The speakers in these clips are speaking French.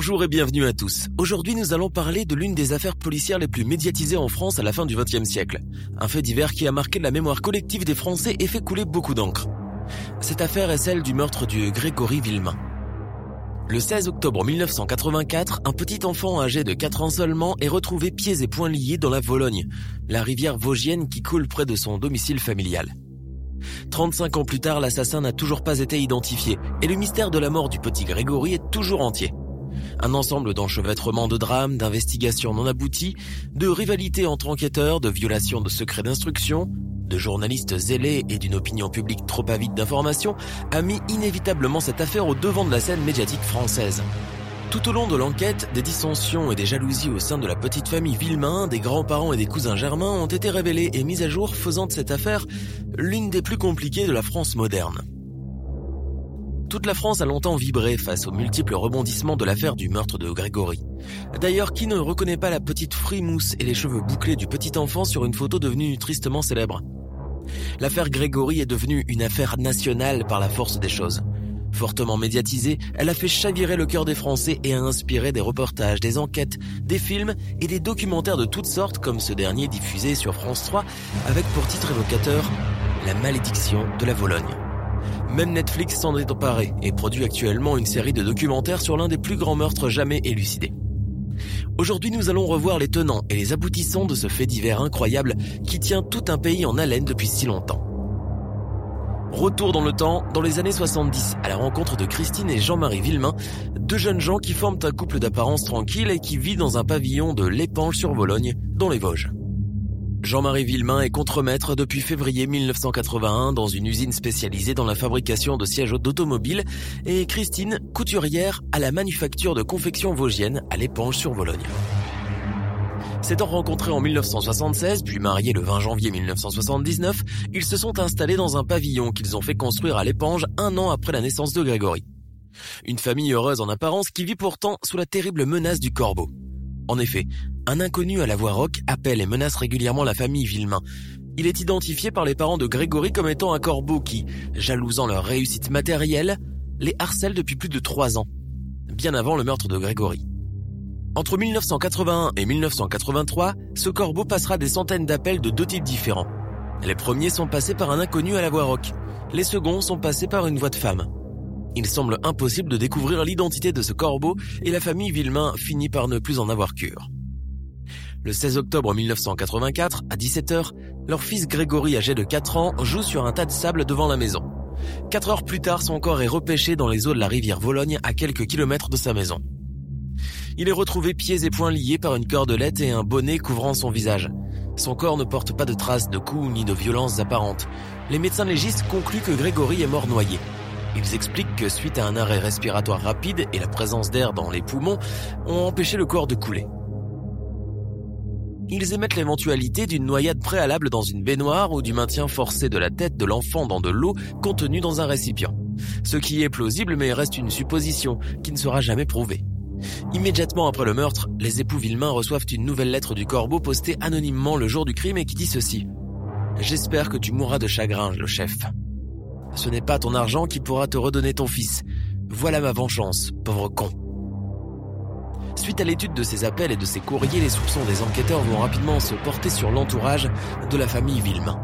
Bonjour et bienvenue à tous. Aujourd'hui, nous allons parler de l'une des affaires policières les plus médiatisées en France à la fin du XXe siècle. Un fait divers qui a marqué la mémoire collective des Français et fait couler beaucoup d'encre. Cette affaire est celle du meurtre du Grégory Villemain. Le 16 octobre 1984, un petit enfant âgé de 4 ans seulement est retrouvé pieds et poings liés dans la Vologne, la rivière vosgienne qui coule près de son domicile familial. 35 ans plus tard, l'assassin n'a toujours pas été identifié et le mystère de la mort du petit Grégory est toujours entier. Un ensemble d'enchevêtrements de drames, d'investigations non abouties, de rivalités entre enquêteurs, de violations de secrets d'instruction, de journalistes zélés et d'une opinion publique trop avide d'informations a mis inévitablement cette affaire au devant de la scène médiatique française. Tout au long de l'enquête, des dissensions et des jalousies au sein de la petite famille Villemain, des grands-parents et des cousins germains ont été révélés et mis à jour, faisant de cette affaire l'une des plus compliquées de la France moderne. Toute la France a longtemps vibré face aux multiples rebondissements de l'affaire du meurtre de Grégory. D'ailleurs, qui ne reconnaît pas la petite frimousse et les cheveux bouclés du petit enfant sur une photo devenue tristement célèbre? L'affaire Grégory est devenue une affaire nationale par la force des choses. Fortement médiatisée, elle a fait chavirer le cœur des Français et a inspiré des reportages, des enquêtes, des films et des documentaires de toutes sortes comme ce dernier diffusé sur France 3 avec pour titre évocateur La malédiction de la Vologne. Même Netflix s'en est emparé et produit actuellement une série de documentaires sur l'un des plus grands meurtres jamais élucidés. Aujourd'hui, nous allons revoir les tenants et les aboutissants de ce fait divers incroyable qui tient tout un pays en haleine depuis si longtemps. Retour dans le temps, dans les années 70, à la rencontre de Christine et Jean-Marie Villemain, deux jeunes gens qui forment un couple d'apparence tranquille et qui vit dans un pavillon de l'Épange sur Vologne, dans les Vosges. Jean-Marie Villemain est contremaître depuis février 1981 dans une usine spécialisée dans la fabrication de sièges d'automobile et Christine, couturière à la manufacture de confection vosgienne à l'Épange sur Vologne. S'étant rencontrés en 1976, puis mariés le 20 janvier 1979, ils se sont installés dans un pavillon qu'ils ont fait construire à l'Épange un an après la naissance de Grégory. Une famille heureuse en apparence qui vit pourtant sous la terrible menace du corbeau. En effet, un inconnu à la voix rauque appelle et menace régulièrement la famille Villemain. Il est identifié par les parents de Grégory comme étant un corbeau qui, jalousant leur réussite matérielle, les harcèle depuis plus de trois ans, bien avant le meurtre de Grégory. Entre 1981 et 1983, ce corbeau passera des centaines d'appels de deux types différents. Les premiers sont passés par un inconnu à la voix rauque. Les seconds sont passés par une voix de femme. Il semble impossible de découvrir l'identité de ce corbeau et la famille Villemain finit par ne plus en avoir cure. Le 16 octobre 1984, à 17h, leur fils Grégory, âgé de 4 ans, joue sur un tas de sable devant la maison. Quatre heures plus tard, son corps est repêché dans les eaux de la rivière Vologne à quelques kilomètres de sa maison. Il est retrouvé pieds et poings liés par une cordelette et un bonnet couvrant son visage. Son corps ne porte pas de traces de coups ni de violences apparentes. Les médecins légistes concluent que Grégory est mort noyé. Ils expliquent que suite à un arrêt respiratoire rapide et la présence d'air dans les poumons ont empêché le corps de couler ils émettent l'éventualité d'une noyade préalable dans une baignoire ou du maintien forcé de la tête de l'enfant dans de l'eau contenue dans un récipient. Ce qui est plausible mais reste une supposition qui ne sera jamais prouvée. Immédiatement après le meurtre, les époux Villemain reçoivent une nouvelle lettre du corbeau postée anonymement le jour du crime et qui dit ceci. J'espère que tu mourras de chagrin, le chef. Ce n'est pas ton argent qui pourra te redonner ton fils. Voilà ma vengeance, pauvre con. Suite à l'étude de ces appels et de ces courriers, les soupçons des enquêteurs vont rapidement se porter sur l'entourage de la famille Villemain.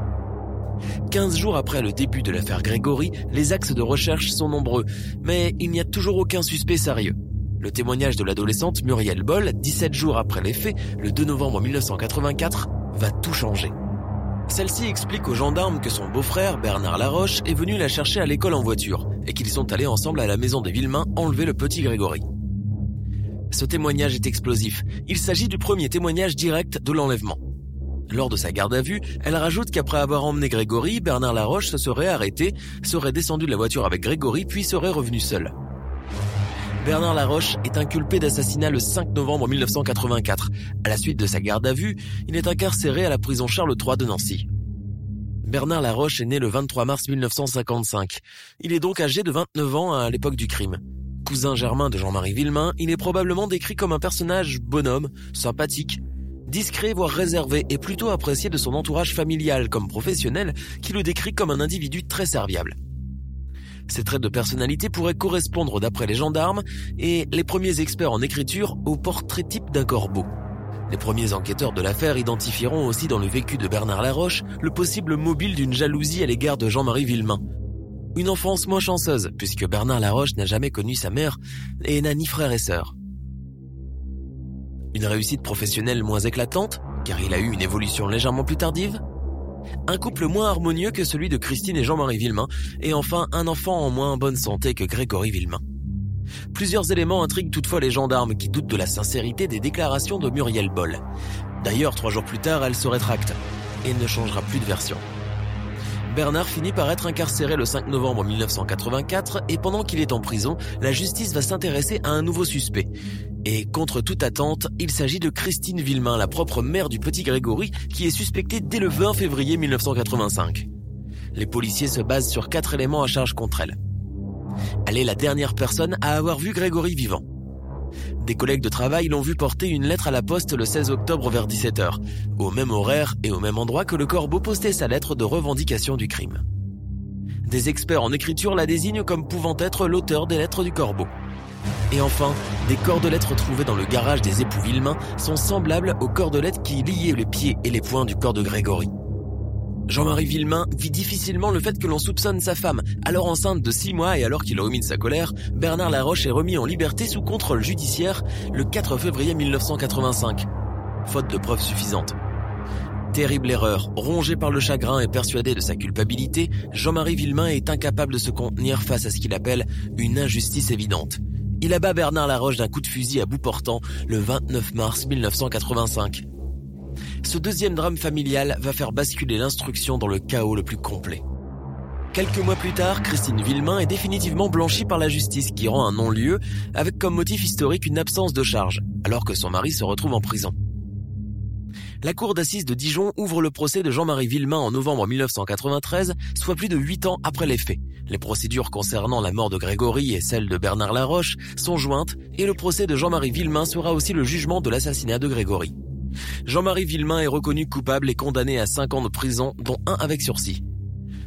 15 jours après le début de l'affaire Grégory, les axes de recherche sont nombreux, mais il n'y a toujours aucun suspect sérieux. Le témoignage de l'adolescente Muriel Boll, 17 jours après les faits, le 2 novembre 1984, va tout changer. Celle-ci explique aux gendarmes que son beau-frère, Bernard Laroche, est venu la chercher à l'école en voiture et qu'ils sont allés ensemble à la maison des Villemain enlever le petit Grégory. Ce témoignage est explosif. Il s'agit du premier témoignage direct de l'enlèvement. Lors de sa garde à vue, elle rajoute qu'après avoir emmené Grégory, Bernard Laroche se serait arrêté, serait descendu de la voiture avec Grégory puis serait revenu seul. Bernard Laroche est inculpé d'assassinat le 5 novembre 1984. À la suite de sa garde à vue, il est incarcéré à la prison Charles III de Nancy. Bernard Laroche est né le 23 mars 1955. Il est donc âgé de 29 ans à l'époque du crime. Cousin germain de Jean-Marie Villemain, il est probablement décrit comme un personnage bonhomme, sympathique, discret voire réservé et plutôt apprécié de son entourage familial comme professionnel qui le décrit comme un individu très serviable. Ces traits de personnalité pourraient correspondre d'après les gendarmes et les premiers experts en écriture au portrait type d'un corbeau. Les premiers enquêteurs de l'affaire identifieront aussi dans le vécu de Bernard Laroche le possible mobile d'une jalousie à l'égard de Jean-Marie Villemain. Une enfance moins chanceuse, puisque Bernard Laroche n'a jamais connu sa mère et n'a ni frère et sœur. Une réussite professionnelle moins éclatante, car il a eu une évolution légèrement plus tardive. Un couple moins harmonieux que celui de Christine et Jean-Marie Villemain, et enfin un enfant en moins bonne santé que Grégory Villemain. Plusieurs éléments intriguent toutefois les gendarmes qui doutent de la sincérité des déclarations de Muriel Boll. D'ailleurs, trois jours plus tard, elle se rétracte et ne changera plus de version. Bernard finit par être incarcéré le 5 novembre 1984 et pendant qu'il est en prison, la justice va s'intéresser à un nouveau suspect. Et contre toute attente, il s'agit de Christine Villemain, la propre mère du petit Grégory, qui est suspectée dès le 20 février 1985. Les policiers se basent sur quatre éléments à charge contre elle. Elle est la dernière personne à avoir vu Grégory vivant. Des collègues de travail l'ont vu porter une lettre à la poste le 16 octobre vers 17h, au même horaire et au même endroit que le corbeau postait sa lettre de revendication du crime. Des experts en écriture la désignent comme pouvant être l'auteur des lettres du corbeau. Et enfin, des cordelettes trouvées dans le garage des époux Villemain sont semblables aux cordelettes qui liaient les pieds et les poings du corps de Grégory. Jean-Marie Villemain vit difficilement le fait que l'on soupçonne sa femme. Alors enceinte de six mois et alors qu'il rumine sa colère, Bernard Laroche est remis en liberté sous contrôle judiciaire le 4 février 1985. Faute de preuves suffisantes. Terrible erreur. Rongé par le chagrin et persuadé de sa culpabilité, Jean-Marie Villemain est incapable de se contenir face à ce qu'il appelle une injustice évidente. Il abat Bernard Laroche d'un coup de fusil à bout portant le 29 mars 1985 ce deuxième drame familial va faire basculer l'instruction dans le chaos le plus complet. Quelques mois plus tard, Christine Villemain est définitivement blanchie par la justice qui rend un non-lieu avec comme motif historique une absence de charge, alors que son mari se retrouve en prison. La cour d'assises de Dijon ouvre le procès de Jean-Marie Villemain en novembre 1993, soit plus de huit ans après les faits. Les procédures concernant la mort de Grégory et celle de Bernard Laroche sont jointes et le procès de Jean-Marie Villemain sera aussi le jugement de l'assassinat de Grégory. Jean-Marie Villemain est reconnu coupable et condamné à 5 ans de prison, dont un avec sursis.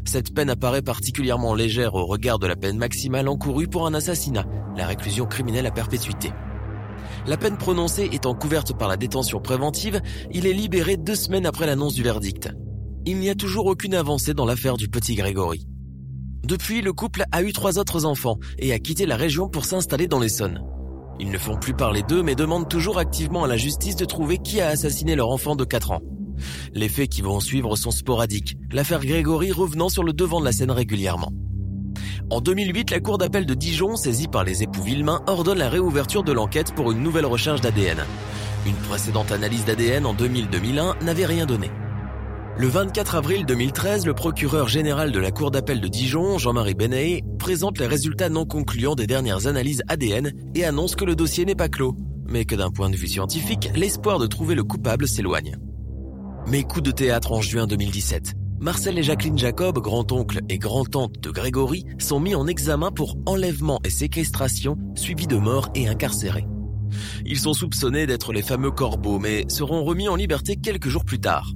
Cette peine apparaît particulièrement légère au regard de la peine maximale encourue pour un assassinat, la réclusion criminelle à perpétuité. La peine prononcée étant couverte par la détention préventive, il est libéré deux semaines après l'annonce du verdict. Il n'y a toujours aucune avancée dans l'affaire du petit Grégory. Depuis, le couple a eu trois autres enfants et a quitté la région pour s'installer dans l'Essonne. Ils ne font plus parler d'eux mais demandent toujours activement à la justice de trouver qui a assassiné leur enfant de 4 ans. Les faits qui vont suivre sont sporadiques, l'affaire Grégory revenant sur le devant de la scène régulièrement. En 2008, la cour d'appel de Dijon, saisie par les époux Villemain, ordonne la réouverture de l'enquête pour une nouvelle recherche d'ADN. Une précédente analyse d'ADN en 2000-2001 n'avait rien donné. Le 24 avril 2013, le procureur général de la Cour d'appel de Dijon, Jean-Marie Benet, présente les résultats non concluants des dernières analyses ADN et annonce que le dossier n'est pas clos, mais que d'un point de vue scientifique, l'espoir de trouver le coupable s'éloigne. Mais coup de théâtre en juin 2017. Marcel et Jacqueline Jacob, grand-oncle et grand-tante de Grégory, sont mis en examen pour enlèvement et séquestration, suivis de mort et incarcérés. Ils sont soupçonnés d'être les fameux corbeaux, mais seront remis en liberté quelques jours plus tard.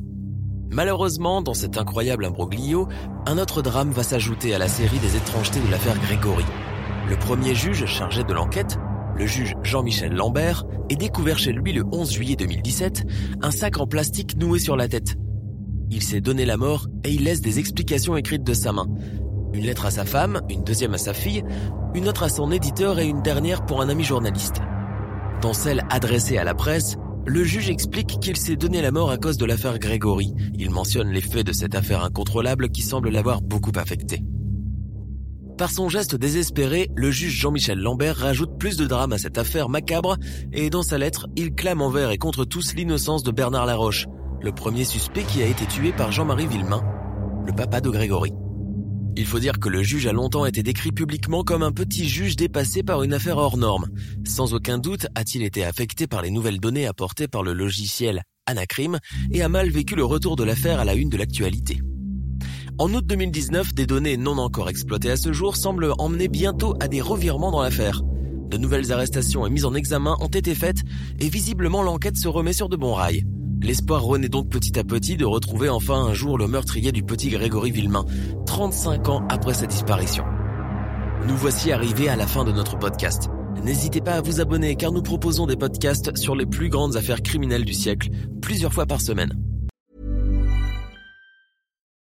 Malheureusement, dans cet incroyable imbroglio, un autre drame va s'ajouter à la série des étrangetés de l'affaire Grégory. Le premier juge chargé de l'enquête, le juge Jean-Michel Lambert, est découvert chez lui le 11 juillet 2017 un sac en plastique noué sur la tête. Il s'est donné la mort et il laisse des explications écrites de sa main. Une lettre à sa femme, une deuxième à sa fille, une autre à son éditeur et une dernière pour un ami journaliste. Dans celle adressée à la presse, le juge explique qu'il s'est donné la mort à cause de l'affaire Grégory. Il mentionne les faits de cette affaire incontrôlable qui semble l'avoir beaucoup affecté. Par son geste désespéré, le juge Jean-Michel Lambert rajoute plus de drame à cette affaire macabre et dans sa lettre, il clame envers et contre tous l'innocence de Bernard Laroche, le premier suspect qui a été tué par Jean-Marie Villemain, le papa de Grégory. Il faut dire que le juge a longtemps été décrit publiquement comme un petit juge dépassé par une affaire hors norme. Sans aucun doute a-t-il été affecté par les nouvelles données apportées par le logiciel Anacrim et a mal vécu le retour de l'affaire à la une de l'actualité. En août 2019, des données non encore exploitées à ce jour semblent emmener bientôt à des revirements dans l'affaire. De nouvelles arrestations et mises en examen ont été faites et visiblement l'enquête se remet sur de bons rails. L'espoir renaît donc petit à petit de retrouver enfin un jour le meurtrier du petit Grégory Villemain, 35 ans après sa disparition. Nous voici arrivés à la fin de notre podcast. N'hésitez pas à vous abonner car nous proposons des podcasts sur les plus grandes affaires criminelles du siècle, plusieurs fois par semaine.